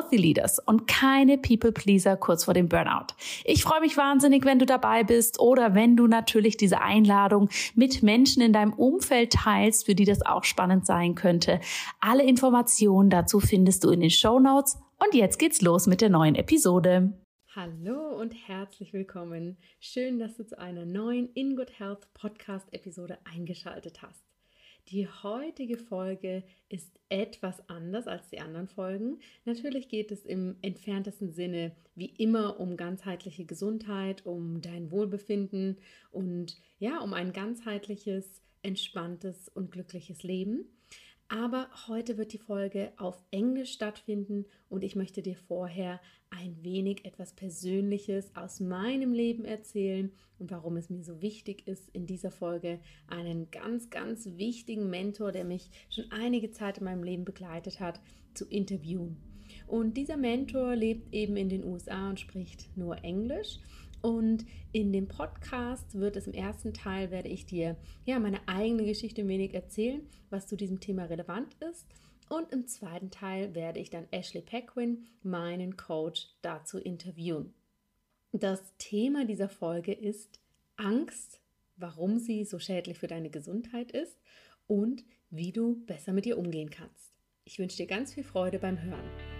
Healthy Leaders und keine People Pleaser kurz vor dem Burnout. Ich freue mich wahnsinnig, wenn du dabei bist oder wenn du natürlich diese Einladung mit Menschen in deinem Umfeld teilst, für die das auch spannend sein könnte. Alle Informationen dazu findest du in den Show Notes. Und jetzt geht's los mit der neuen Episode. Hallo und herzlich willkommen. Schön, dass du zu einer neuen In Good Health Podcast Episode eingeschaltet hast. Die heutige Folge ist etwas anders als die anderen Folgen. Natürlich geht es im entferntesten Sinne wie immer um ganzheitliche Gesundheit, um dein Wohlbefinden und ja, um ein ganzheitliches, entspanntes und glückliches Leben. Aber heute wird die Folge auf Englisch stattfinden und ich möchte dir vorher ein wenig etwas Persönliches aus meinem Leben erzählen und warum es mir so wichtig ist, in dieser Folge einen ganz, ganz wichtigen Mentor, der mich schon einige Zeit in meinem Leben begleitet hat, zu interviewen. Und dieser Mentor lebt eben in den USA und spricht nur Englisch. Und in dem Podcast wird es im ersten Teil, werde ich dir ja meine eigene Geschichte ein wenig erzählen, was zu diesem Thema relevant ist. Und im zweiten Teil werde ich dann Ashley Pequin, meinen Coach, dazu interviewen. Das Thema dieser Folge ist Angst, warum sie so schädlich für deine Gesundheit ist und wie du besser mit ihr umgehen kannst. Ich wünsche dir ganz viel Freude beim Hören.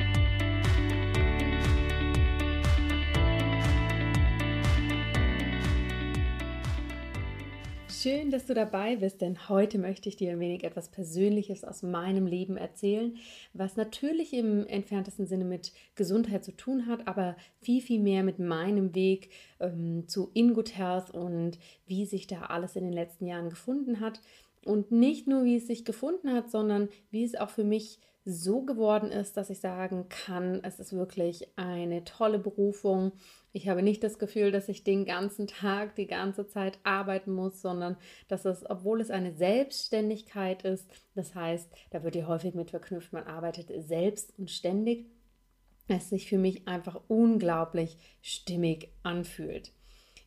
Schön, dass du dabei bist, denn heute möchte ich dir ein wenig etwas Persönliches aus meinem Leben erzählen, was natürlich im entferntesten Sinne mit Gesundheit zu tun hat, aber viel, viel mehr mit meinem Weg ähm, zu In Good Health und wie sich da alles in den letzten Jahren gefunden hat. Und nicht nur, wie es sich gefunden hat, sondern wie es auch für mich so geworden ist, dass ich sagen kann, es ist wirklich eine tolle Berufung. Ich habe nicht das Gefühl, dass ich den ganzen Tag, die ganze Zeit arbeiten muss, sondern dass es, obwohl es eine Selbstständigkeit ist, das heißt, da wird ja häufig mit verknüpft, man arbeitet selbst und ständig, es sich für mich einfach unglaublich stimmig anfühlt.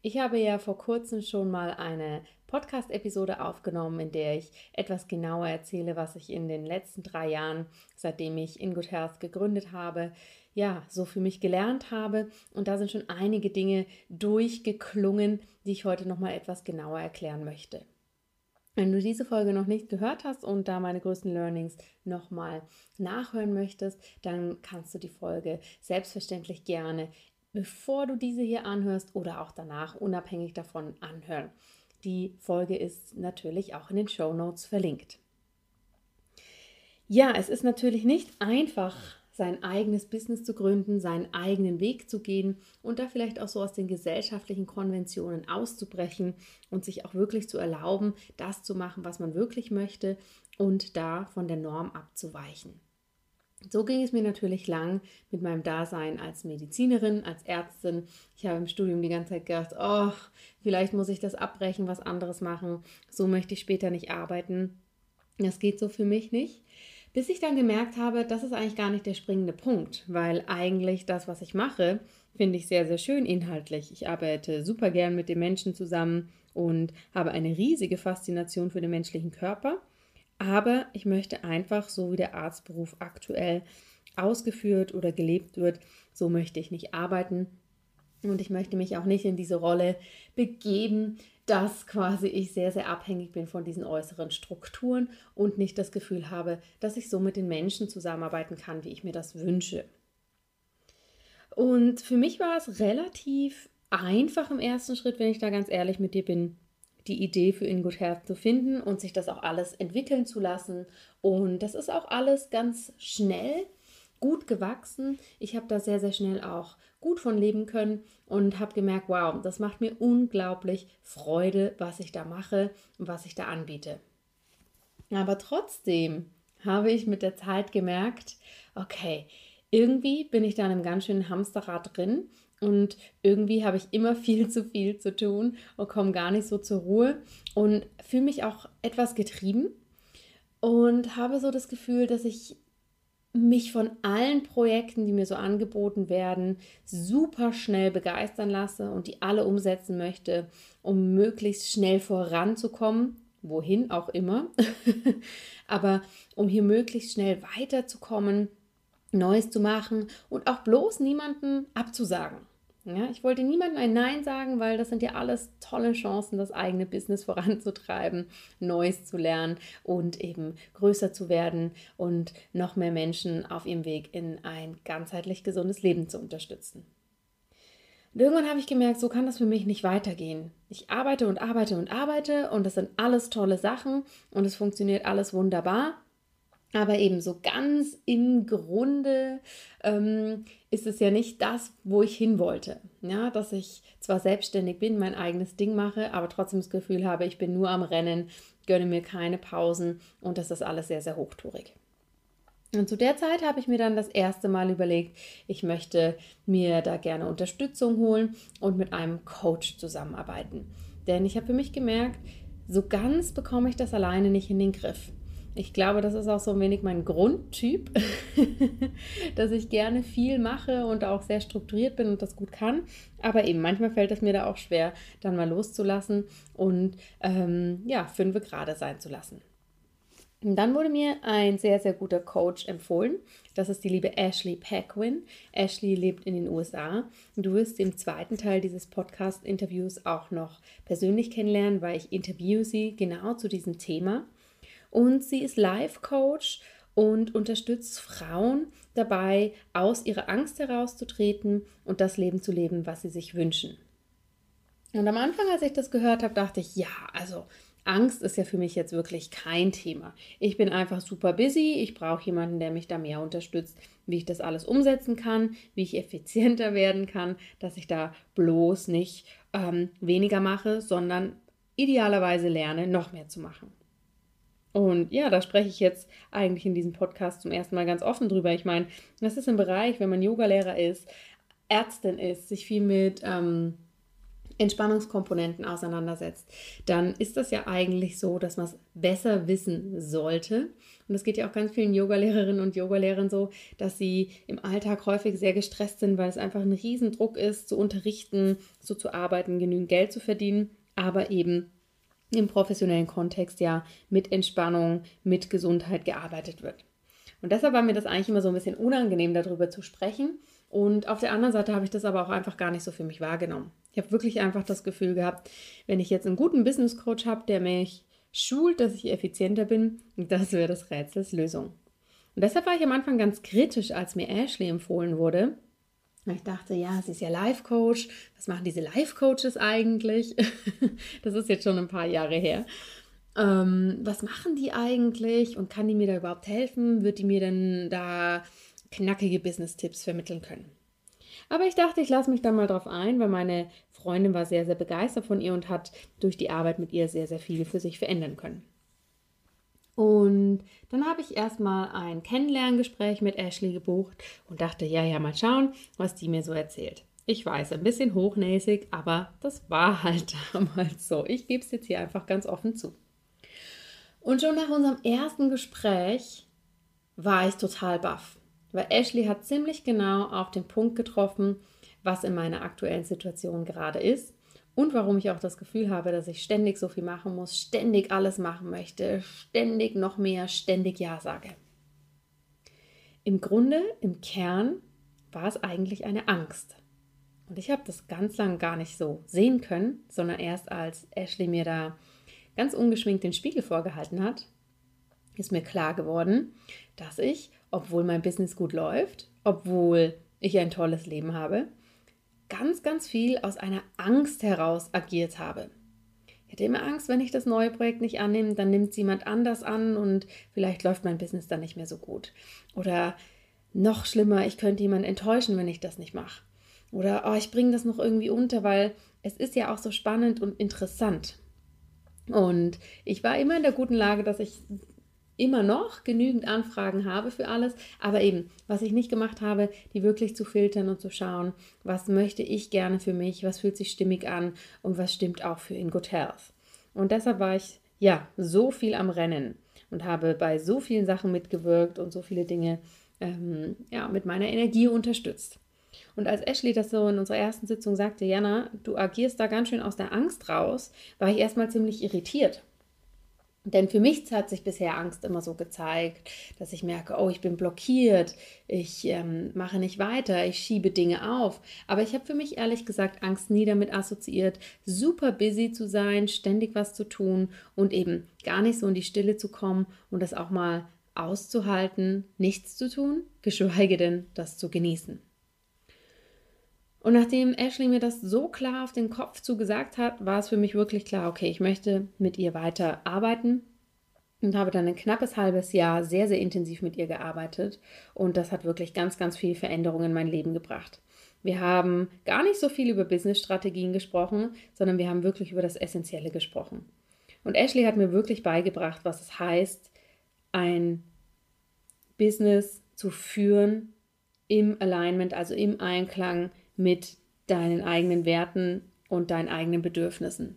Ich habe ja vor kurzem schon mal eine Podcast-Episode aufgenommen, in der ich etwas genauer erzähle, was ich in den letzten drei Jahren, seitdem ich In Good Health gegründet habe, ja, so für mich gelernt habe. Und da sind schon einige Dinge durchgeklungen, die ich heute nochmal etwas genauer erklären möchte. Wenn du diese Folge noch nicht gehört hast und da meine größten Learnings nochmal nachhören möchtest, dann kannst du die Folge selbstverständlich gerne, bevor du diese hier anhörst oder auch danach unabhängig davon anhören. Die Folge ist natürlich auch in den Show Notes verlinkt. Ja, es ist natürlich nicht einfach, sein eigenes Business zu gründen, seinen eigenen Weg zu gehen und da vielleicht auch so aus den gesellschaftlichen Konventionen auszubrechen und sich auch wirklich zu erlauben, das zu machen, was man wirklich möchte und da von der Norm abzuweichen. So ging es mir natürlich lang mit meinem Dasein als Medizinerin, als Ärztin. Ich habe im Studium die ganze Zeit gedacht, oh, vielleicht muss ich das abbrechen, was anderes machen. So möchte ich später nicht arbeiten. Das geht so für mich nicht. Bis ich dann gemerkt habe, das ist eigentlich gar nicht der springende Punkt, weil eigentlich das, was ich mache, finde ich sehr, sehr schön inhaltlich. Ich arbeite super gern mit den Menschen zusammen und habe eine riesige Faszination für den menschlichen Körper. Aber ich möchte einfach, so wie der Arztberuf aktuell ausgeführt oder gelebt wird, so möchte ich nicht arbeiten. Und ich möchte mich auch nicht in diese Rolle begeben, dass quasi ich sehr, sehr abhängig bin von diesen äußeren Strukturen und nicht das Gefühl habe, dass ich so mit den Menschen zusammenarbeiten kann, wie ich mir das wünsche. Und für mich war es relativ einfach im ersten Schritt, wenn ich da ganz ehrlich mit dir bin, die Idee für In Good Health zu finden und sich das auch alles entwickeln zu lassen. Und das ist auch alles ganz schnell gut gewachsen. Ich habe da sehr, sehr schnell auch gut von leben können und habe gemerkt, wow, das macht mir unglaublich Freude, was ich da mache und was ich da anbiete. Aber trotzdem habe ich mit der Zeit gemerkt, okay, irgendwie bin ich da in einem ganz schönen Hamsterrad drin und irgendwie habe ich immer viel zu viel zu tun und komme gar nicht so zur Ruhe und fühle mich auch etwas getrieben und habe so das Gefühl, dass ich mich von allen Projekten, die mir so angeboten werden, super schnell begeistern lasse und die alle umsetzen möchte, um möglichst schnell voranzukommen, wohin auch immer, aber um hier möglichst schnell weiterzukommen Neues zu machen und auch bloß niemanden abzusagen. Ja, ich wollte niemandem ein Nein sagen, weil das sind ja alles tolle Chancen, das eigene Business voranzutreiben, Neues zu lernen und eben größer zu werden und noch mehr Menschen auf ihrem Weg in ein ganzheitlich gesundes Leben zu unterstützen. Und irgendwann habe ich gemerkt, so kann das für mich nicht weitergehen. Ich arbeite und arbeite und arbeite und das sind alles tolle Sachen und es funktioniert alles wunderbar. Aber eben so ganz im Grunde ähm, ist es ja nicht das, wo ich hin wollte. Ja, dass ich zwar selbstständig bin, mein eigenes Ding mache, aber trotzdem das Gefühl habe, ich bin nur am Rennen, gönne mir keine Pausen und das ist alles sehr, sehr hochtourig. Und zu der Zeit habe ich mir dann das erste Mal überlegt, ich möchte mir da gerne Unterstützung holen und mit einem Coach zusammenarbeiten. Denn ich habe für mich gemerkt, so ganz bekomme ich das alleine nicht in den Griff. Ich glaube, das ist auch so ein wenig mein Grundtyp, dass ich gerne viel mache und auch sehr strukturiert bin und das gut kann. Aber eben manchmal fällt es mir da auch schwer, dann mal loszulassen und ähm, ja, fünf gerade sein zu lassen. Und dann wurde mir ein sehr, sehr guter Coach empfohlen. Das ist die liebe Ashley Paquin. Ashley lebt in den USA. Du wirst im zweiten Teil dieses Podcast-Interviews auch noch persönlich kennenlernen, weil ich interviewe sie genau zu diesem Thema und sie ist Life-Coach und unterstützt Frauen dabei, aus ihrer Angst herauszutreten und das Leben zu leben, was sie sich wünschen. Und am Anfang, als ich das gehört habe, dachte ich, ja, also Angst ist ja für mich jetzt wirklich kein Thema. Ich bin einfach super busy, ich brauche jemanden, der mich da mehr unterstützt, wie ich das alles umsetzen kann, wie ich effizienter werden kann, dass ich da bloß nicht ähm, weniger mache, sondern idealerweise lerne, noch mehr zu machen. Und ja, da spreche ich jetzt eigentlich in diesem Podcast zum ersten Mal ganz offen drüber. Ich meine, das ist ein Bereich, wenn man Yogalehrer ist, Ärztin ist, sich viel mit ähm, Entspannungskomponenten auseinandersetzt, dann ist das ja eigentlich so, dass man es besser wissen sollte. Und es geht ja auch ganz vielen Yogalehrerinnen und Yogalehrern so, dass sie im Alltag häufig sehr gestresst sind, weil es einfach ein Riesendruck ist, zu unterrichten, so zu arbeiten, genügend Geld zu verdienen, aber eben im professionellen Kontext ja mit Entspannung, mit Gesundheit gearbeitet wird. Und deshalb war mir das eigentlich immer so ein bisschen unangenehm, darüber zu sprechen. Und auf der anderen Seite habe ich das aber auch einfach gar nicht so für mich wahrgenommen. Ich habe wirklich einfach das Gefühl gehabt, wenn ich jetzt einen guten Business Coach habe, der mich schult, dass ich effizienter bin, das wäre das Rätsels Lösung. Und deshalb war ich am Anfang ganz kritisch, als mir Ashley empfohlen wurde, ich dachte, ja, sie ist ja Life-Coach. Was machen diese Life-Coaches eigentlich? das ist jetzt schon ein paar Jahre her. Ähm, was machen die eigentlich und kann die mir da überhaupt helfen? Wird die mir denn da knackige Business-Tipps vermitteln können? Aber ich dachte, ich lasse mich da mal drauf ein, weil meine Freundin war sehr, sehr begeistert von ihr und hat durch die Arbeit mit ihr sehr, sehr viel für sich verändern können. Und dann habe ich erstmal ein Kennenlerngespräch mit Ashley gebucht und dachte, ja, ja, mal schauen, was die mir so erzählt. Ich weiß, ein bisschen hochnäsig, aber das war halt damals so. Ich gebe es jetzt hier einfach ganz offen zu. Und schon nach unserem ersten Gespräch war ich total baff. Weil Ashley hat ziemlich genau auf den Punkt getroffen, was in meiner aktuellen Situation gerade ist und warum ich auch das Gefühl habe, dass ich ständig so viel machen muss, ständig alles machen möchte, ständig noch mehr, ständig Ja sage. Im Grunde, im Kern, war es eigentlich eine Angst. Und ich habe das ganz lang gar nicht so sehen können, sondern erst als Ashley mir da ganz ungeschminkt den Spiegel vorgehalten hat, ist mir klar geworden, dass ich, obwohl mein Business gut läuft, obwohl ich ein tolles Leben habe, ganz, ganz viel aus einer Angst heraus agiert habe. Ich hatte immer Angst, wenn ich das neue Projekt nicht annehme, dann nimmt es jemand anders an und vielleicht läuft mein Business dann nicht mehr so gut. Oder noch schlimmer, ich könnte jemanden enttäuschen, wenn ich das nicht mache. Oder oh, ich bringe das noch irgendwie unter, weil es ist ja auch so spannend und interessant. Und ich war immer in der guten Lage, dass ich immer noch genügend Anfragen habe für alles, aber eben, was ich nicht gemacht habe, die wirklich zu filtern und zu schauen, was möchte ich gerne für mich, was fühlt sich stimmig an und was stimmt auch für In Good Health. Und deshalb war ich ja so viel am Rennen und habe bei so vielen Sachen mitgewirkt und so viele Dinge ähm, ja, mit meiner Energie unterstützt. Und als Ashley das so in unserer ersten Sitzung sagte, Jana, du agierst da ganz schön aus der Angst raus, war ich erstmal ziemlich irritiert denn für mich hat sich bisher Angst immer so gezeigt, dass ich merke, oh, ich bin blockiert, ich ähm, mache nicht weiter, ich schiebe Dinge auf. Aber ich habe für mich ehrlich gesagt Angst nie damit assoziiert, super busy zu sein, ständig was zu tun und eben gar nicht so in die Stille zu kommen und das auch mal auszuhalten, nichts zu tun, geschweige denn das zu genießen. Und nachdem Ashley mir das so klar auf den Kopf zugesagt hat, war es für mich wirklich klar, okay, ich möchte mit ihr weiter arbeiten und habe dann ein knappes halbes Jahr sehr, sehr intensiv mit ihr gearbeitet. Und das hat wirklich ganz, ganz viel Veränderung in mein Leben gebracht. Wir haben gar nicht so viel über Business-Strategien gesprochen, sondern wir haben wirklich über das Essentielle gesprochen. Und Ashley hat mir wirklich beigebracht, was es heißt, ein Business zu führen im Alignment, also im Einklang mit deinen eigenen Werten und deinen eigenen Bedürfnissen.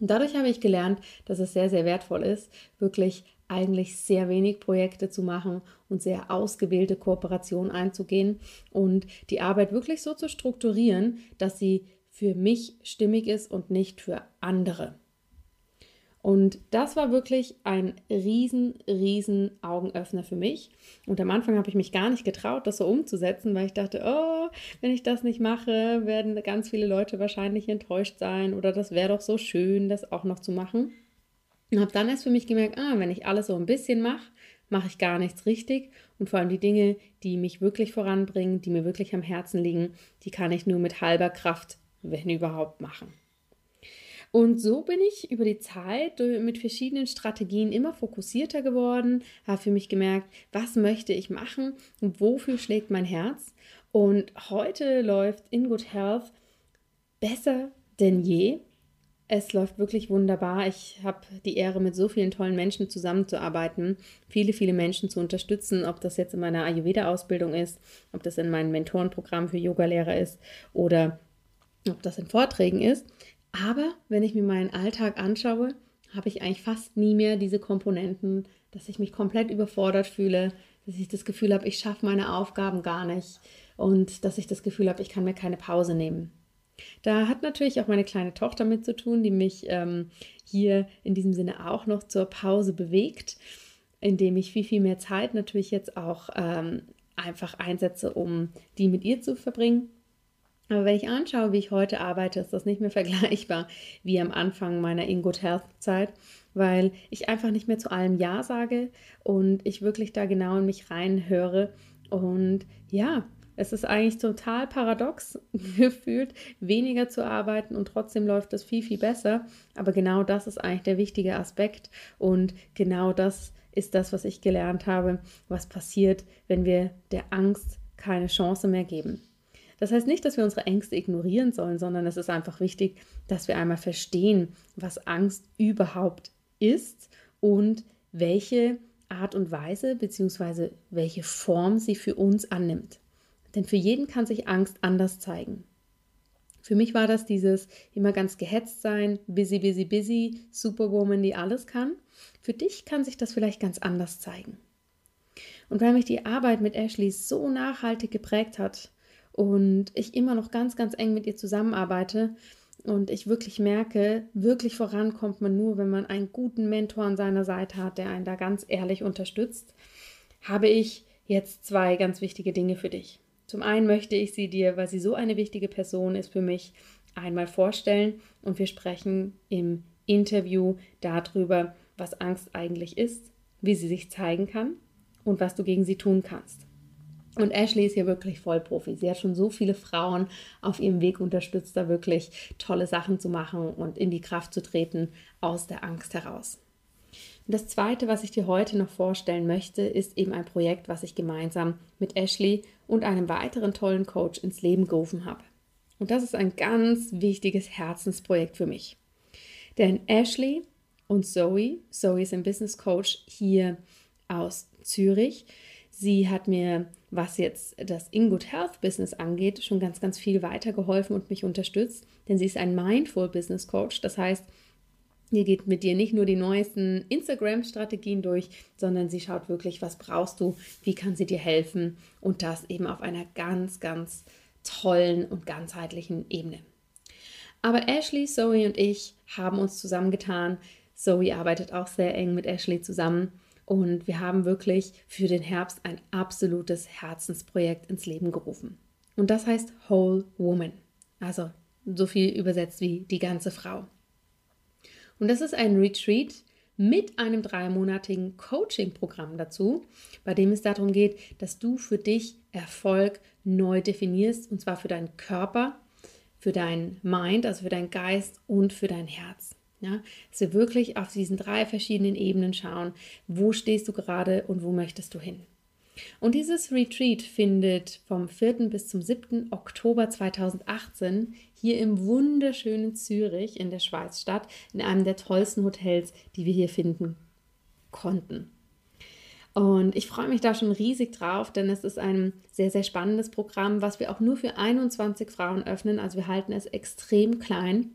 Und dadurch habe ich gelernt, dass es sehr, sehr wertvoll ist, wirklich eigentlich sehr wenig Projekte zu machen und sehr ausgewählte Kooperationen einzugehen und die Arbeit wirklich so zu strukturieren, dass sie für mich stimmig ist und nicht für andere. Und das war wirklich ein riesen, riesen Augenöffner für mich. Und am Anfang habe ich mich gar nicht getraut, das so umzusetzen, weil ich dachte, oh, wenn ich das nicht mache, werden ganz viele Leute wahrscheinlich enttäuscht sein oder das wäre doch so schön, das auch noch zu machen. Und habe dann erst für mich gemerkt, ah, wenn ich alles so ein bisschen mache, mache ich gar nichts richtig. Und vor allem die Dinge, die mich wirklich voranbringen, die mir wirklich am Herzen liegen, die kann ich nur mit halber Kraft, wenn überhaupt, machen. Und so bin ich über die Zeit mit verschiedenen Strategien immer fokussierter geworden, habe für mich gemerkt, was möchte ich machen wofür schlägt mein Herz. Und heute läuft In Good Health besser denn je. Es läuft wirklich wunderbar. Ich habe die Ehre, mit so vielen tollen Menschen zusammenzuarbeiten, viele, viele Menschen zu unterstützen, ob das jetzt in meiner Ayurveda-Ausbildung ist, ob das in meinem Mentorenprogramm für Yogalehrer ist oder ob das in Vorträgen ist. Aber wenn ich mir meinen Alltag anschaue, habe ich eigentlich fast nie mehr diese Komponenten, dass ich mich komplett überfordert fühle, dass ich das Gefühl habe, ich schaffe meine Aufgaben gar nicht und dass ich das Gefühl habe, ich kann mir keine Pause nehmen. Da hat natürlich auch meine kleine Tochter mit zu tun, die mich ähm, hier in diesem Sinne auch noch zur Pause bewegt, indem ich viel, viel mehr Zeit natürlich jetzt auch ähm, einfach einsetze, um die mit ihr zu verbringen. Aber wenn ich anschaue, wie ich heute arbeite, ist das nicht mehr vergleichbar wie am Anfang meiner In Good Health Zeit, weil ich einfach nicht mehr zu allem Ja sage und ich wirklich da genau in mich reinhöre. Und ja, es ist eigentlich total paradox gefühlt, weniger zu arbeiten und trotzdem läuft es viel, viel besser. Aber genau das ist eigentlich der wichtige Aspekt und genau das ist das, was ich gelernt habe, was passiert, wenn wir der Angst keine Chance mehr geben. Das heißt nicht, dass wir unsere Ängste ignorieren sollen, sondern es ist einfach wichtig, dass wir einmal verstehen, was Angst überhaupt ist und welche Art und Weise bzw. welche Form sie für uns annimmt. Denn für jeden kann sich Angst anders zeigen. Für mich war das dieses immer ganz gehetzt sein, busy, busy, busy, Superwoman, die alles kann. Für dich kann sich das vielleicht ganz anders zeigen. Und weil mich die Arbeit mit Ashley so nachhaltig geprägt hat und ich immer noch ganz, ganz eng mit ihr zusammenarbeite und ich wirklich merke, wirklich vorankommt man nur, wenn man einen guten Mentor an seiner Seite hat, der einen da ganz ehrlich unterstützt, habe ich jetzt zwei ganz wichtige Dinge für dich. Zum einen möchte ich sie dir, weil sie so eine wichtige Person ist für mich, einmal vorstellen und wir sprechen im Interview darüber, was Angst eigentlich ist, wie sie sich zeigen kann und was du gegen sie tun kannst. Und Ashley ist hier wirklich Vollprofi. Sie hat schon so viele Frauen auf ihrem Weg unterstützt, da wirklich tolle Sachen zu machen und in die Kraft zu treten aus der Angst heraus. Und das Zweite, was ich dir heute noch vorstellen möchte, ist eben ein Projekt, was ich gemeinsam mit Ashley und einem weiteren tollen Coach ins Leben gerufen habe. Und das ist ein ganz wichtiges Herzensprojekt für mich. Denn Ashley und Zoe, Zoe ist ein Business Coach hier aus Zürich, sie hat mir, was jetzt das InGood Health Business angeht, schon ganz, ganz viel weitergeholfen und mich unterstützt, denn sie ist ein Mindful Business Coach. Das heißt, Ihr geht mit dir nicht nur die neuesten Instagram-Strategien durch, sondern sie schaut wirklich, was brauchst du, wie kann sie dir helfen und das eben auf einer ganz, ganz tollen und ganzheitlichen Ebene. Aber Ashley, Zoe und ich haben uns zusammengetan. Zoe arbeitet auch sehr eng mit Ashley zusammen und wir haben wirklich für den Herbst ein absolutes Herzensprojekt ins Leben gerufen. Und das heißt Whole Woman. Also so viel übersetzt wie die ganze Frau. Und das ist ein Retreat mit einem dreimonatigen Coaching-Programm dazu, bei dem es darum geht, dass du für dich Erfolg neu definierst, und zwar für deinen Körper, für dein Mind, also für deinen Geist und für dein Herz. Ja, dass wir wirklich auf diesen drei verschiedenen Ebenen schauen, wo stehst du gerade und wo möchtest du hin. Und dieses Retreat findet vom 4. bis zum 7. Oktober 2018 hier im wunderschönen Zürich in der Schweiz statt, in einem der tollsten Hotels, die wir hier finden konnten. Und ich freue mich da schon riesig drauf, denn es ist ein sehr, sehr spannendes Programm, was wir auch nur für 21 Frauen öffnen. Also wir halten es extrem klein.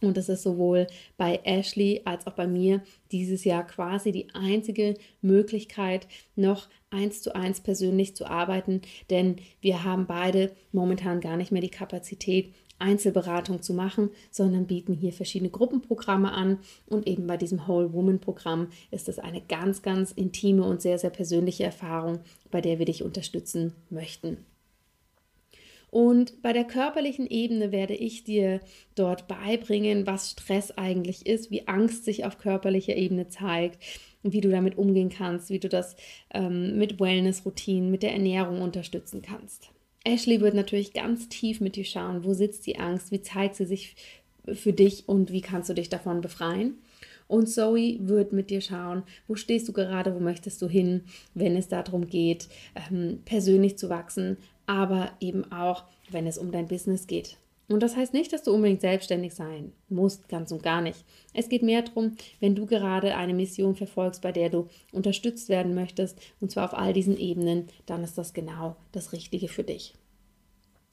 Und es ist sowohl bei Ashley als auch bei mir dieses Jahr quasi die einzige Möglichkeit, noch eins zu eins persönlich zu arbeiten, denn wir haben beide momentan gar nicht mehr die Kapazität, Einzelberatung zu machen, sondern bieten hier verschiedene Gruppenprogramme an. Und eben bei diesem Whole Woman Programm ist es eine ganz, ganz intime und sehr, sehr persönliche Erfahrung, bei der wir dich unterstützen möchten. Und bei der körperlichen Ebene werde ich dir dort beibringen, was Stress eigentlich ist, wie Angst sich auf körperlicher Ebene zeigt, wie du damit umgehen kannst, wie du das ähm, mit Wellness-Routinen, mit der Ernährung unterstützen kannst. Ashley wird natürlich ganz tief mit dir schauen, wo sitzt die Angst, wie zeigt sie sich für dich und wie kannst du dich davon befreien. Und Zoe wird mit dir schauen, wo stehst du gerade, wo möchtest du hin, wenn es darum geht, ähm, persönlich zu wachsen, aber eben auch, wenn es um dein Business geht. Und das heißt nicht, dass du unbedingt selbstständig sein musst, ganz und gar nicht. Es geht mehr darum, wenn du gerade eine Mission verfolgst, bei der du unterstützt werden möchtest, und zwar auf all diesen Ebenen, dann ist das genau das Richtige für dich.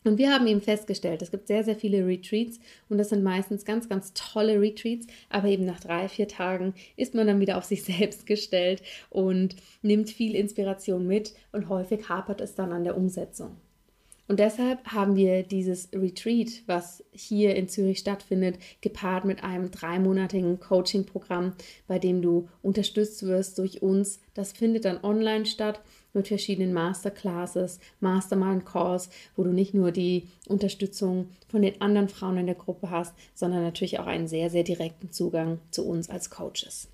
Und wir haben eben festgestellt, es gibt sehr, sehr viele Retreats und das sind meistens ganz, ganz tolle Retreats, aber eben nach drei, vier Tagen ist man dann wieder auf sich selbst gestellt und nimmt viel Inspiration mit und häufig hapert es dann an der Umsetzung. Und deshalb haben wir dieses Retreat, was hier in Zürich stattfindet, gepaart mit einem dreimonatigen Coaching-Programm, bei dem du unterstützt wirst durch uns. Das findet dann online statt mit verschiedenen Masterclasses, Mastermind-Calls, wo du nicht nur die Unterstützung von den anderen Frauen in der Gruppe hast, sondern natürlich auch einen sehr, sehr direkten Zugang zu uns als Coaches.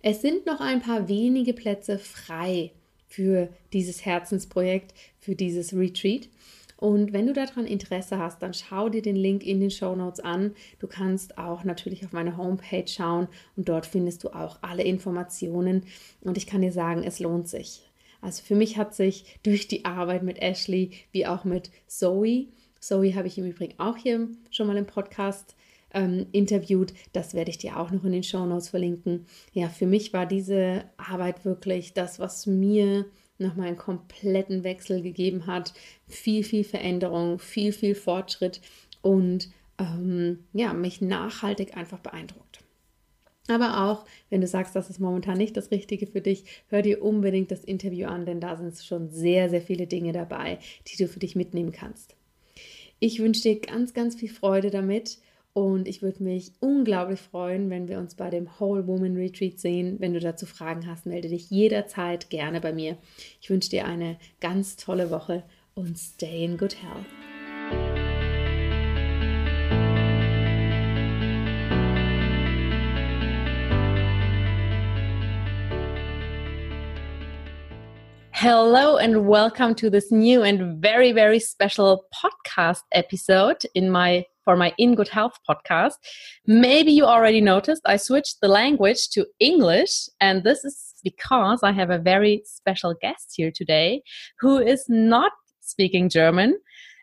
Es sind noch ein paar wenige Plätze frei für dieses Herzensprojekt, für dieses Retreat. Und wenn du daran Interesse hast, dann schau dir den Link in den Show Notes an. Du kannst auch natürlich auf meine Homepage schauen und dort findest du auch alle Informationen. Und ich kann dir sagen, es lohnt sich. Also für mich hat sich durch die Arbeit mit Ashley wie auch mit Zoe, Zoe habe ich im Übrigen auch hier schon mal im Podcast ähm, interviewt. Das werde ich dir auch noch in den Show Notes verlinken. Ja, für mich war diese Arbeit wirklich das, was mir nochmal einen kompletten Wechsel gegeben hat. Viel, viel Veränderung, viel, viel Fortschritt und ähm, ja, mich nachhaltig einfach beeindruckt. Aber auch, wenn du sagst, das ist momentan nicht das Richtige für dich, hör dir unbedingt das Interview an, denn da sind schon sehr, sehr viele Dinge dabei, die du für dich mitnehmen kannst. Ich wünsche dir ganz, ganz viel Freude damit und ich würde mich unglaublich freuen, wenn wir uns bei dem Whole Woman Retreat sehen. Wenn du dazu Fragen hast, melde dich jederzeit gerne bei mir. Ich wünsche dir eine ganz tolle Woche und stay in good health. Hello and welcome to this new and very very special podcast episode in my for my In Good Health podcast. Maybe you already noticed I switched the language to English and this is because I have a very special guest here today who is not speaking German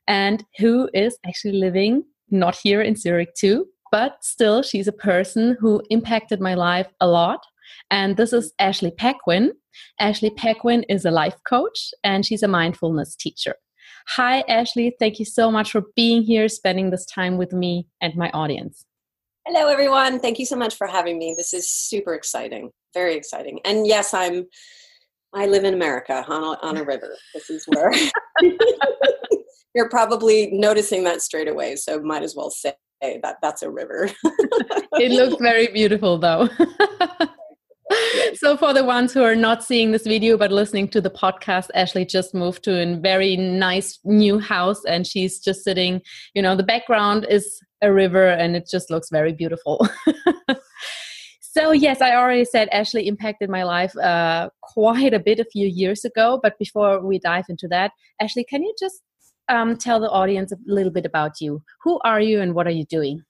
and who is actually living not here in Zurich too, but still she's a person who impacted my life a lot and this is Ashley Pequin. Ashley Pequin is a life coach and she's a mindfulness teacher. Hi, Ashley. Thank you so much for being here, spending this time with me and my audience. Hello, everyone. Thank you so much for having me. This is super exciting, very exciting. And yes, I'm. I live in America on a, on a river. This is where you're probably noticing that straight away. So might as well say that that's a river. it looks very beautiful, though. so for the ones who are not seeing this video but listening to the podcast ashley just moved to a very nice new house and she's just sitting you know the background is a river and it just looks very beautiful. So yes i already said ashley impacted my life uh, quite a bit a few years ago but before we dive into that ashley can you just um, tell the audience a little bit about you? Who are you and what are you doing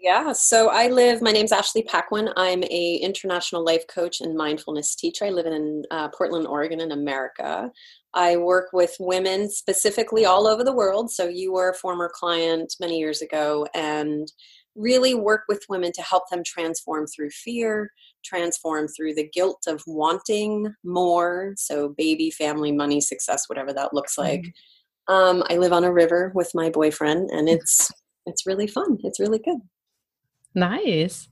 yeah, so I live. My name's Ashley Paquin. I'm a international life coach and mindfulness teacher. I live in uh, Portland, Oregon, in America. I work with women specifically all over the world. So you were a former client many years ago, and really work with women to help them transform through fear, transform through the guilt of wanting more. So baby, family, money, success, whatever that looks like. Mm-hmm. Um, I live on a river with my boyfriend, and it's it's really fun. It's really good. Nice.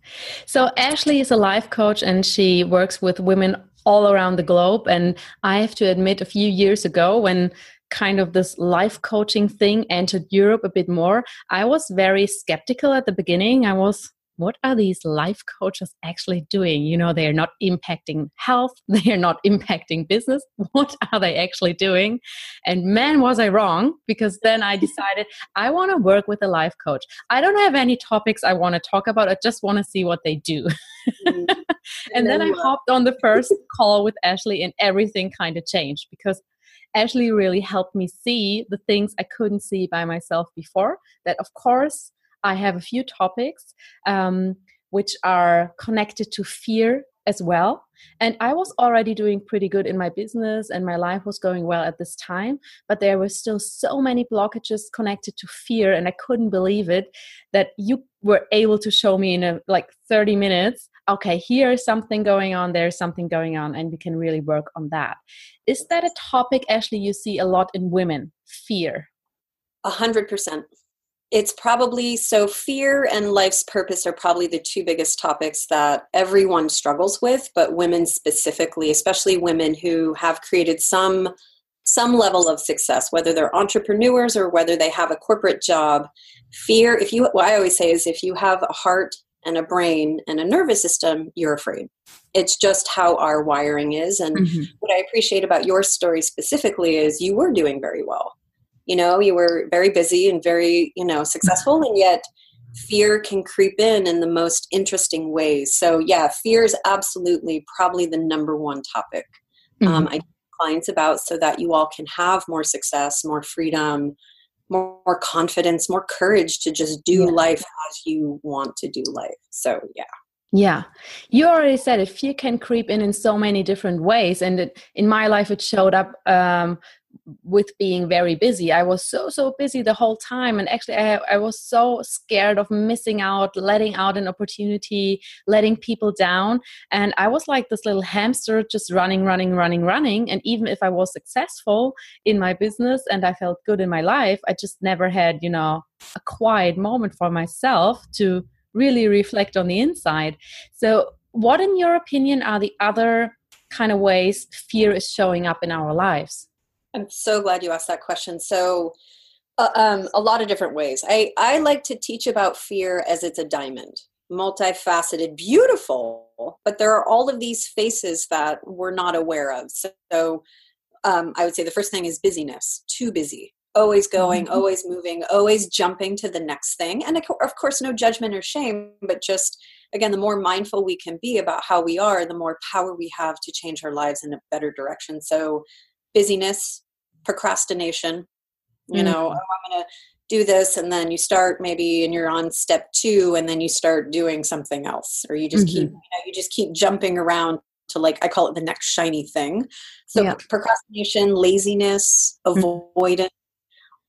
So Ashley is a life coach and she works with women all around the globe. And I have to admit, a few years ago, when kind of this life coaching thing entered Europe a bit more, I was very skeptical at the beginning. I was what are these life coaches actually doing? You know, they are not impacting health, they are not impacting business. What are they actually doing? And man, was I wrong because then I decided I want to work with a life coach. I don't have any topics I want to talk about, I just want to see what they do. Mm-hmm. and then I hopped on the first call with Ashley, and everything kind of changed because Ashley really helped me see the things I couldn't see by myself before. That, of course, I have a few topics um, which are connected to fear as well. And I was already doing pretty good in my business and my life was going well at this time, but there were still so many blockages connected to fear and I couldn't believe it that you were able to show me in a, like 30 minutes, okay, here is something going on, there's something going on and we can really work on that. Is that a topic Ashley you see a lot in women, fear? A hundred percent it's probably so fear and life's purpose are probably the two biggest topics that everyone struggles with but women specifically especially women who have created some some level of success whether they're entrepreneurs or whether they have a corporate job. Fear if you what i always say is if you have a heart and a brain and a nervous system you're afraid. It's just how our wiring is and mm-hmm. what i appreciate about your story specifically is you were doing very well you know you were very busy and very you know successful and yet fear can creep in in the most interesting ways so yeah fear is absolutely probably the number one topic um, mm-hmm. um, i clients about so that you all can have more success more freedom more, more confidence more courage to just do yeah. life as you want to do life so yeah yeah, you already said it. Fear can creep in in so many different ways, and it, in my life, it showed up um, with being very busy. I was so so busy the whole time and actually I, I was so scared of missing out letting out an opportunity letting people down. And i was like this little hamster just running running running running. And even if i was successful in my business and i felt good in my life i just never had you know a quiet moment for myself to really reflect on the inside. So what, in your opinion, are the other kind of ways fear is showing up in our lives? I'm so glad you asked that question. So, uh, um, a lot of different ways. I, I like to teach about fear as it's a diamond, multifaceted, beautiful, but there are all of these faces that we're not aware of. So, um, I would say the first thing is busyness, too busy, always going, mm-hmm. always moving, always jumping to the next thing. And of course, no judgment or shame, but just again, the more mindful we can be about how we are, the more power we have to change our lives in a better direction. So, busyness, procrastination, you mm-hmm. know, oh, I'm going to do this and then you start maybe and you're on step 2 and then you start doing something else or you just mm-hmm. keep you, know, you just keep jumping around to like I call it the next shiny thing. So yeah. procrastination, laziness, mm-hmm. avoidance,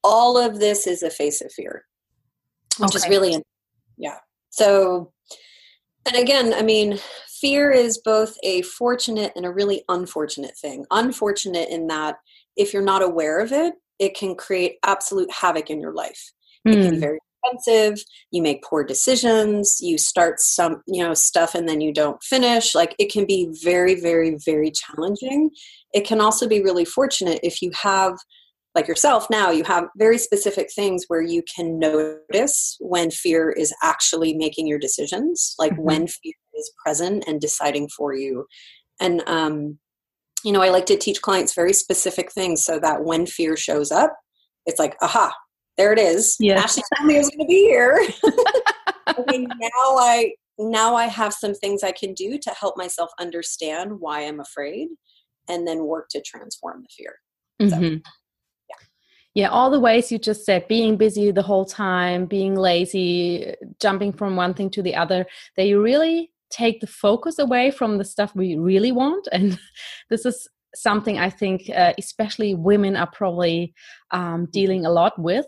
all of this is a face of fear, which okay. is really yeah. So and again, I mean, fear is both a fortunate and a really unfortunate thing. Unfortunate in that if you're not aware of it, it can create absolute havoc in your life. Mm. It can be hmm. very expensive, you make poor decisions, you start some, you know, stuff and then you don't finish. Like it can be very, very, very challenging. It can also be really fortunate if you have like yourself now you have very specific things where you can notice when fear is actually making your decisions like mm-hmm. when fear is present and deciding for you. And um you know i like to teach clients very specific things so that when fear shows up it's like aha there it is. Yeah. Ashley told me it was going to be here. Okay, now i now i have some things i can do to help myself understand why i'm afraid and then work to transform the fear. Mm-hmm. so, yeah all the ways you just said being busy the whole time being lazy jumping from one thing to the other they really take the focus away from the stuff we really want. And this is something i think uh, especially women are probably um, dealing a lot with.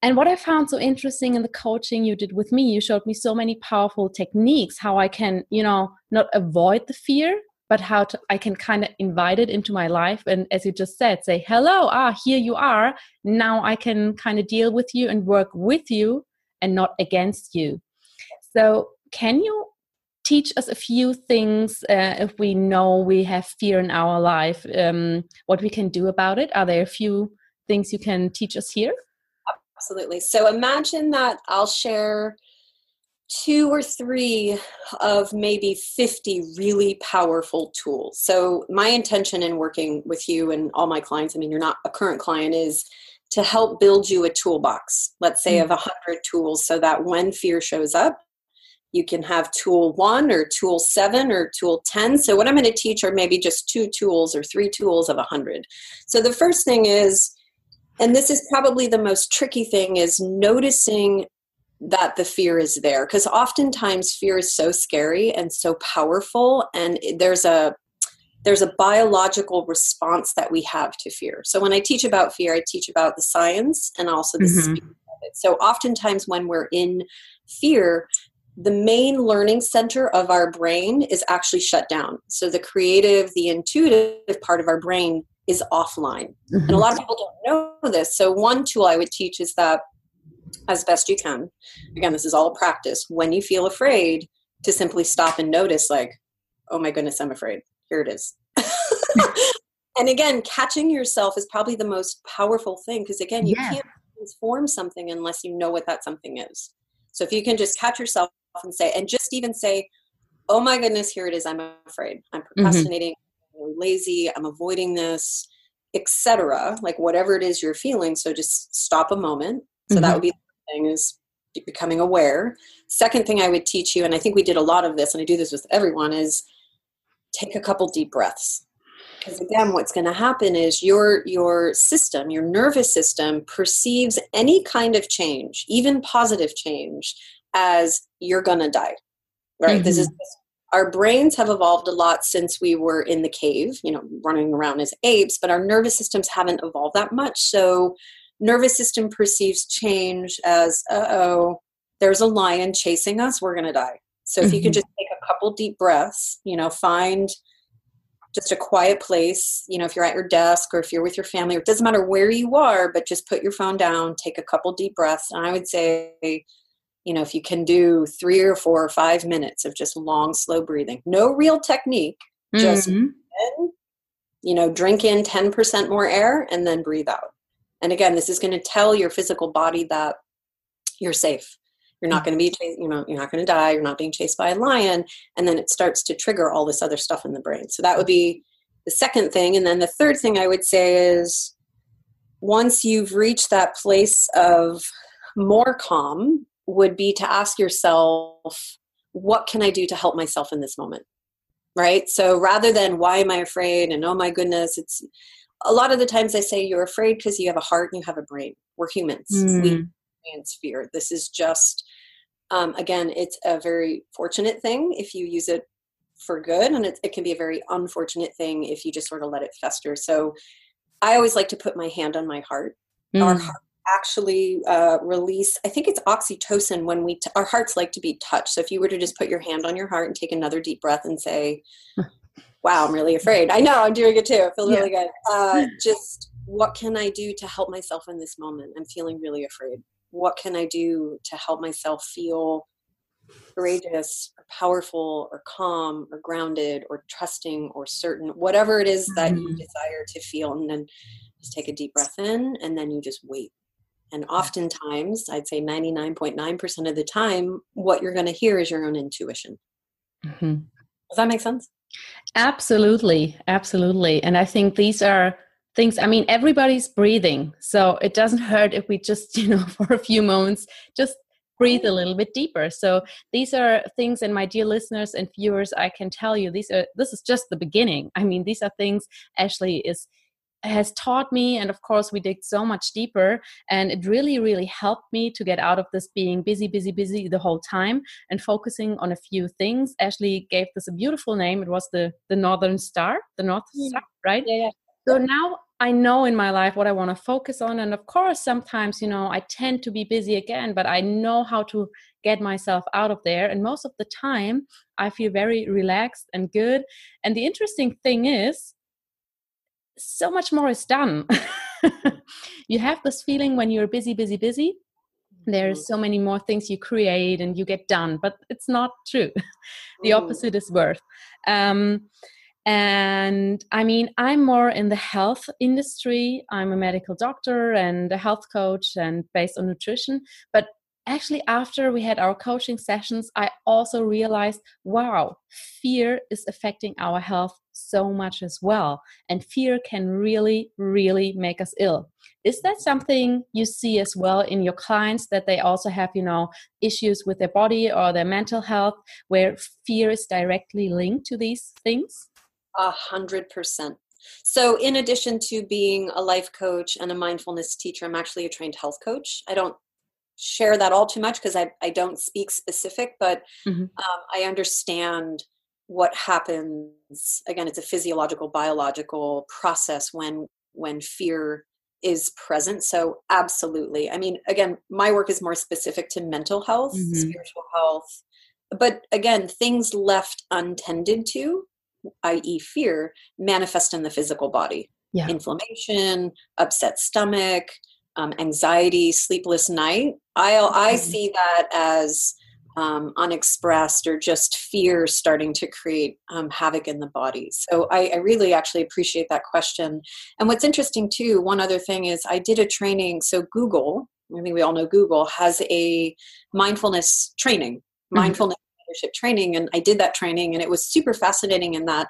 And what i found so interesting in the coaching you did with me you showed me so many powerful techniques how i can you know not avoid the fear but how to, I can kind of invite it into my life. And as you just said, say, hello, ah, here you are. Now I can kind of deal with you and work with you and not against you. So, can you teach us a few things uh, if we know we have fear in our life, um, what we can do about it? Are there a few things you can teach us here? Absolutely. So, imagine that I'll share two or three of maybe 50 really powerful tools. So, my intention in working with you and all my clients, I mean, you're not a current client, is to help build you a toolbox, let's say mm-hmm. of 100 tools, so that when fear shows up, you can have tool one or tool seven or tool 10. So, what I'm going to teach are maybe just two tools or three tools of 100. So, the first thing is, and this is probably the most tricky thing, is noticing that the fear is there because oftentimes fear is so scary and so powerful and there's a there's a biological response that we have to fear so when i teach about fear i teach about the science and also the mm-hmm. of it so oftentimes when we're in fear the main learning center of our brain is actually shut down so the creative the intuitive part of our brain is offline mm-hmm. and a mm-hmm. lot of people don't know this so one tool i would teach is that as best you can. Again, this is all practice. When you feel afraid, to simply stop and notice, like, oh my goodness, I'm afraid. Here it is. and again, catching yourself is probably the most powerful thing because, again, you yeah. can't transform something unless you know what that something is. So if you can just catch yourself and say, and just even say, oh my goodness, here it is. I'm afraid. I'm mm-hmm. procrastinating. Mm-hmm. I'm lazy. I'm avoiding this, etc. Like whatever it is you're feeling. So just stop a moment. So mm-hmm. that would be the thing is becoming aware. Second thing I would teach you, and I think we did a lot of this, and I do this with everyone, is take a couple deep breaths. Because again, what's going to happen is your your system, your nervous system, perceives any kind of change, even positive change, as you're going to die. Right? Mm-hmm. This is our brains have evolved a lot since we were in the cave, you know, running around as apes, but our nervous systems haven't evolved that much. So nervous system perceives change as, uh oh, there's a lion chasing us, we're going to die. So if you can mm-hmm. just take a couple deep breaths, you know, find just a quiet place, you know, if you're at your desk or if you're with your family, it doesn't matter where you are, but just put your phone down, take a couple deep breaths. And I would say, you know, if you can do three or four or five minutes of just long, slow breathing, no real technique, just, Mhm. in, you know, drink in 10% more air and then breathe out. And again, this is going to tell your physical body that you're safe. You're not mm. going to be, you know, you're not going to die. You're not being chased by a lion. And then it starts to trigger all this other stuff in the brain. So that would mm-hmm. be the second thing. And then the third thing I would say is once you've reached that place of more calm, would be to ask yourself, what can I do to help myself in this moment? Right? So rather than why am I afraid and oh my goodness, it's a lot of the times I say you're afraid because you have a heart and you have a brain. We're humans. We Mm. experience fear. This is just, um, again, it's a very fortunate thing if you use it for good, and it, it can be a very unfortunate thing if you just sort of let it fester. So I always like to put my hand on my heart. Our Mm. heart actually uh, release, I think it's oxytocin when we, t- our hearts like to be touched. So if you were to just put your hand on your heart and take another deep breath and say, wow, I'm really afraid. I know I'm doing it too. I feel really good. Uh, just what can I do to help myself in this moment? I'm feeling really afraid. What can I do to help myself feel courageous or powerful or calm or grounded or trusting or certain, whatever it is that you Mhm. desire to feel? And then just take a deep breath in and then you just wait. And oftentimes, I'd say 99.9% of the time, what you're going to hear is your own intuition. Mhm. Does that make sense? Absolutely, absolutely. And I think these are things, I mean, everybody's breathing. So it doesn't hurt if we just, you know, for a few moments, just breathe a little bit deeper. So these are things, and my dear listeners and viewers, I can tell you, these are, this is just the beginning. I mean, these are things Ashley is has taught me and of course we dig so much deeper and it really really helped me to get out of this being busy busy busy the whole time and focusing on a few things ashley gave this a beautiful name it was the the northern star the north Yeah. star right Yeah, yeah. so now I know in my life what I want to focus on. And of course, sometimes, you know, I tend to be busy again, but I know how to get myself out of there. And most of the time, I feel very relaxed and good. And the interesting thing is, so much more is done. you have this feeling when you're busy, busy, busy. There's so many more things you create and you get done, but it's not true. the Mm. opposite is worth. Um, and I mean, I'm more in the health industry. I'm a medical doctor and a health coach and based on nutrition. But actually, after we had our coaching sessions, I also realized wow, fear is affecting our health so much as well. And fear can really, really make us ill. Is that something you see as well in your clients that they also have, you know, issues with their body or their mental health where fear is directly linked to these things? A hundred percent. So, in addition to being a life coach and a mindfulness teacher, I'm actually a trained health coach. I don't share that all too much because I, I don't speak specific, but Mhm. um, I understand what happens. Again, it's a physiological, biological process when when fear is present. So, absolutely. I mean, again, my work is more specific to mental health, Mhm. spiritual health, but again, things left untended to i.e., fear, manifest in the physical body. Yeah. Inflammation, upset stomach, um, anxiety, sleepless night. I I Mhm. see that as um, unexpressed or just fear starting to create um, havoc in the body. So I, I really actually appreciate that question. And what's interesting too, one other thing is I did a training. So Google, I think we all know Google has a mindfulness training, Mhm. mindfulness leadership training and i did that training and it was super fascinating in that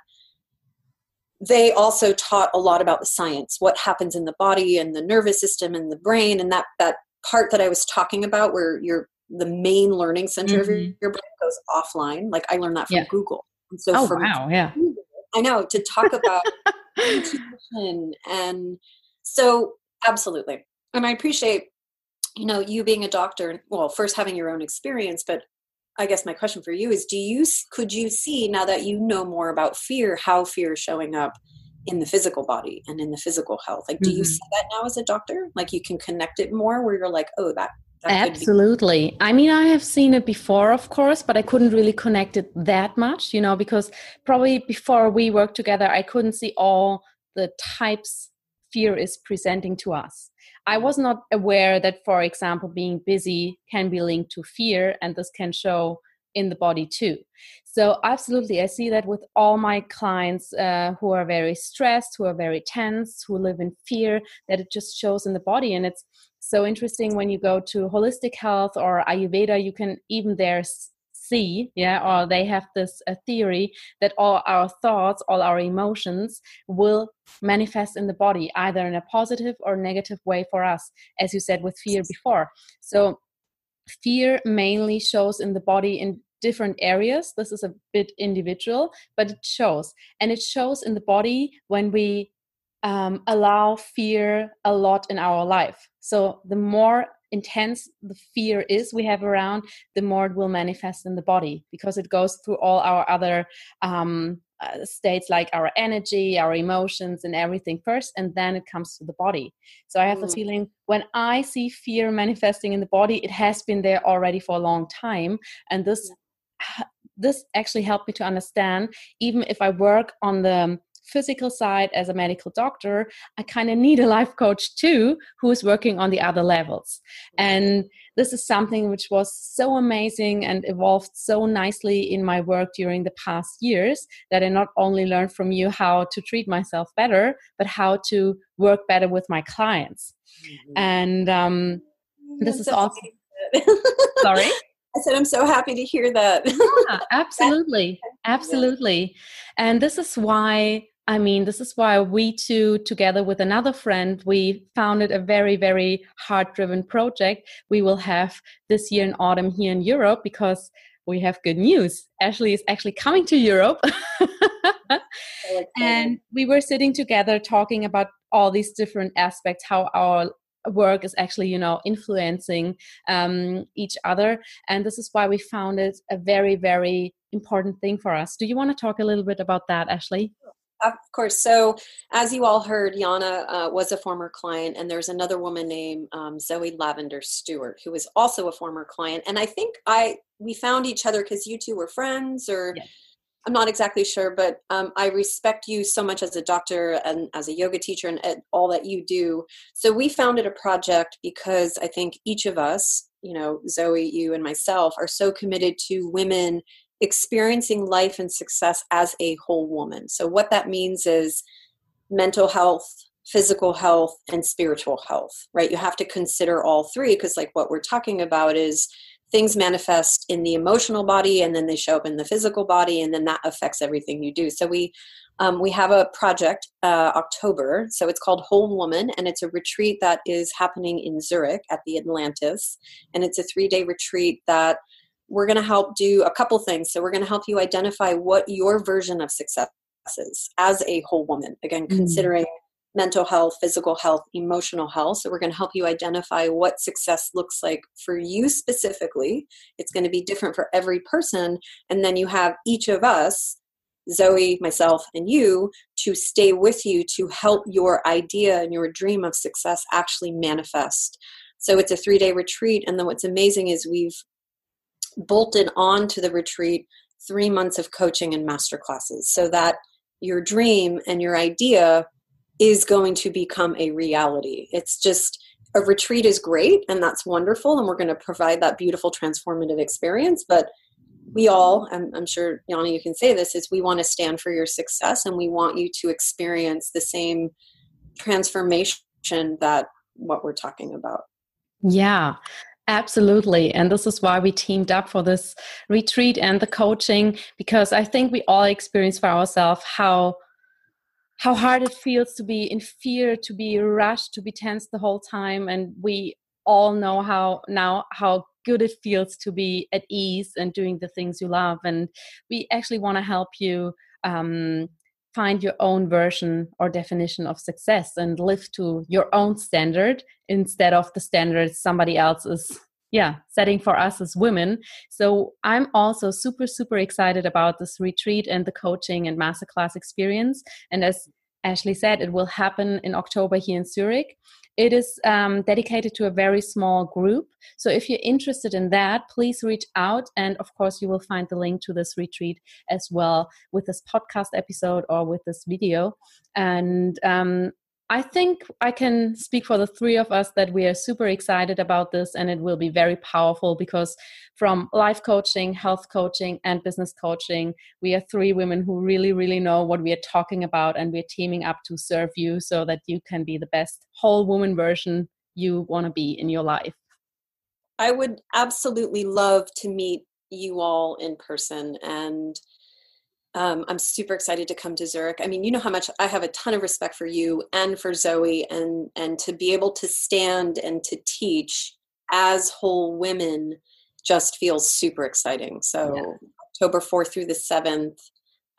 they also taught a lot about the science what happens in the body and the nervous system and the brain and that that part that i was talking about where your the main learning center of your, your brain goes offline like i learned that from Yeah. google and so Oh, from wow. Yeah. i know to talk about intuition and so absolutely and i appreciate you know you being a doctor well first having your own experience but i guess my question for you is do you could you see now that you know more about fear how fear is showing up in the physical body and in the physical health like do you Mhm. see that now as a doctor like you can connect it more where you're like oh that, that could be Absolutely. I mean, I have seen it before, of course, but I couldn't really connect it that much, you know, because probably before we worked together, I couldn't see all the types fear is presenting to us. I was not aware that, for example, being busy can be linked to fear, and this can show in the body too. So, absolutely, I see that with all my clients uh, who are very stressed, who are very tense, who live in fear, that it just shows in the body. And it's so interesting when you go to holistic health or Ayurveda, you can even there see yeah or they have this uh, theory that all our thoughts all our emotions will manifest in the body either in a positive or negative way for us as you said with fear before. So fear mainly shows in the body in different areas. This is a bit individual but it shows. And it shows in the body when we um, allow fear a lot in our life. So the more intense the fear is we have around, the more it will manifest in the body because it goes through all our other um, uh, states like our energy, our emotions, and everything first, and then it comes to the body. So I have mm. the feeling when I see fear manifesting in the body, it has been there already for a long time, and this. This actually helped me to understand, even if I work on the physical side as a medical doctor, I kind of need a life coach too who is working on the other levels. And this is something which was so amazing and evolved so nicely in my work during the past years that I not only learned from you how to treat myself better, but how to work better with my clients. Mm-hmm. And um, this is also. Sorry? I said, I'm so happy to hear that. yeah, absolutely. Absolutely. And this is why I mean, this is why we two, together with another friend, we founded a very, very heart driven project we will have this year in autumn here in Europe because we have good news. Ashley is actually coming to Europe. and we were sitting together talking about all these different aspects, how our work is actually you know influencing um, each other. And this is why we found it a very very important thing for us. Do you want to talk a little bit about that ashley of course. So, as you all heard, Yana uh, was a former client, and there's another woman named um, Zoe Lavender Stewart who was also a former client. And I think I we found each other because you two were friends, or yes. I'm not exactly sure, but um, I respect you so much as a doctor and as a yoga teacher and all that you do. So we founded a project because I think each of us, you know, Zoe, you, and myself, are so committed to women experiencing life and success as a whole woman. So, what that means is mental health, physical health, and spiritual health, right? You have to consider all three because, like, what we're talking about is things manifest in the emotional body and then they show up in the physical body and then that affects everything you do so we um, we have a project uh, october so it's called whole woman and it's a retreat that is happening in zurich at the atlantis and it's a three day retreat that we're going to help do a couple things. So we're going to help you identify what your version of success is as a whole woman. Again, mm considering mental health, physical health, emotional health. So we're going to help you identify what success looks like for you specifically. It's going to be different for every person. And then you have each of us, Zoe, myself, and you, to stay with you to help your idea and your dream of success actually manifest. So it's a three day retreat. And then what's amazing is we've bolted on to the retreat three months of coaching and master classes so that your dream and your idea is going to become a reality. It's just a retreat is great and that's wonderful, and we're going to provide that beautiful transformative experience. But we all, I'm, I'm sure Yana, you can say this, is we want to stand for your success and we want you to experience the same transformation that what we're talking about. Yeah. Absolutely. And this is why we teamed up for this retreat and the coaching, because I think we all experience for ourselves how how hard it feels to be in fear, to be rushed, to be tense the whole time. And we all know how now how good it feels to be at ease and doing the things you love. And we actually want to help you um, find your own version or definition of success and live to your own standard instead of the standards somebody else is yeah setting for us as women. So i'm also super super excited about this retreat and the coaching and masterclass experience. And as ashley said it will happen in october here in zurich it is um, dedicated to a very small group. So if you're interested in that, please reach out. And of course, you will find the link to this retreat as well with this podcast episode or with this video. And um, I think I can speak for the three of us that we are super excited about this and it will be very powerful because from life coaching, health coaching, and business coaching, we are three women who really, really know what we are talking about and we're teaming up to serve you so that you can be the best whole woman version you want to be in your life. I would absolutely love to meet you all in person and um, I'm super excited to come to Zurich. I mean, you know how much I have a ton of respect for you and for Zoe, and and to be able to stand and to teach as whole women just feels super exciting. So yeah. October fourth through the seventh,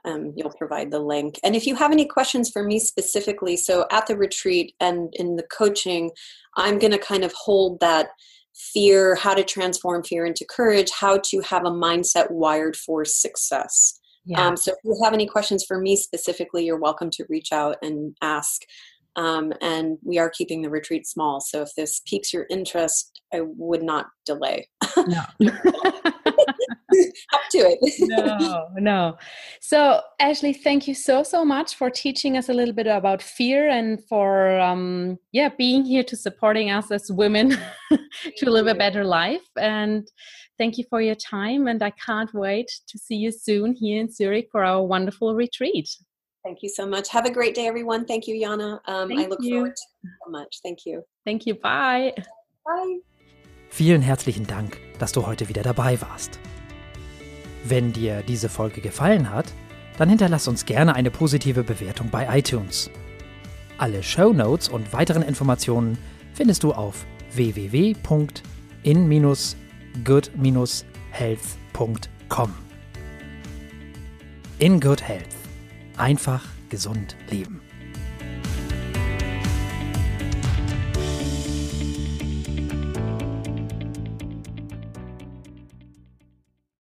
um, you'll provide the link. And if you have any questions for me specifically, so at the retreat and in the coaching, I'm going to kind of hold that fear, how to transform fear into courage, how to have a mindset wired for success. Yeah. Um, so if you have any questions for me specifically, you're welcome to reach out and ask. Um, and we are keeping the retreat small. So if this piques your interest, I would not delay. No. Up to it. no, no. So, Ashley, thank you so, so much for teaching us a little bit about fear and for, um, yeah, being here to supporting us as women to live a better life. And thank you for your time. And I can't wait to see you soon here in Zurich for our wonderful retreat. Thank you so much. Have a great day, everyone. Thank you, Jana. Um, I look you. forward to it so much. Thank you. Thank you. Bye. Bye. Vielen herzlichen Dank, dass du heute wieder dabei warst. Wenn dir diese Folge gefallen hat, dann hinterlass uns gerne eine positive Bewertung bei iTunes. Alle Show Notes und weiteren Informationen findest du auf www.in-good-health.com. In Good Health. Einfach gesund leben.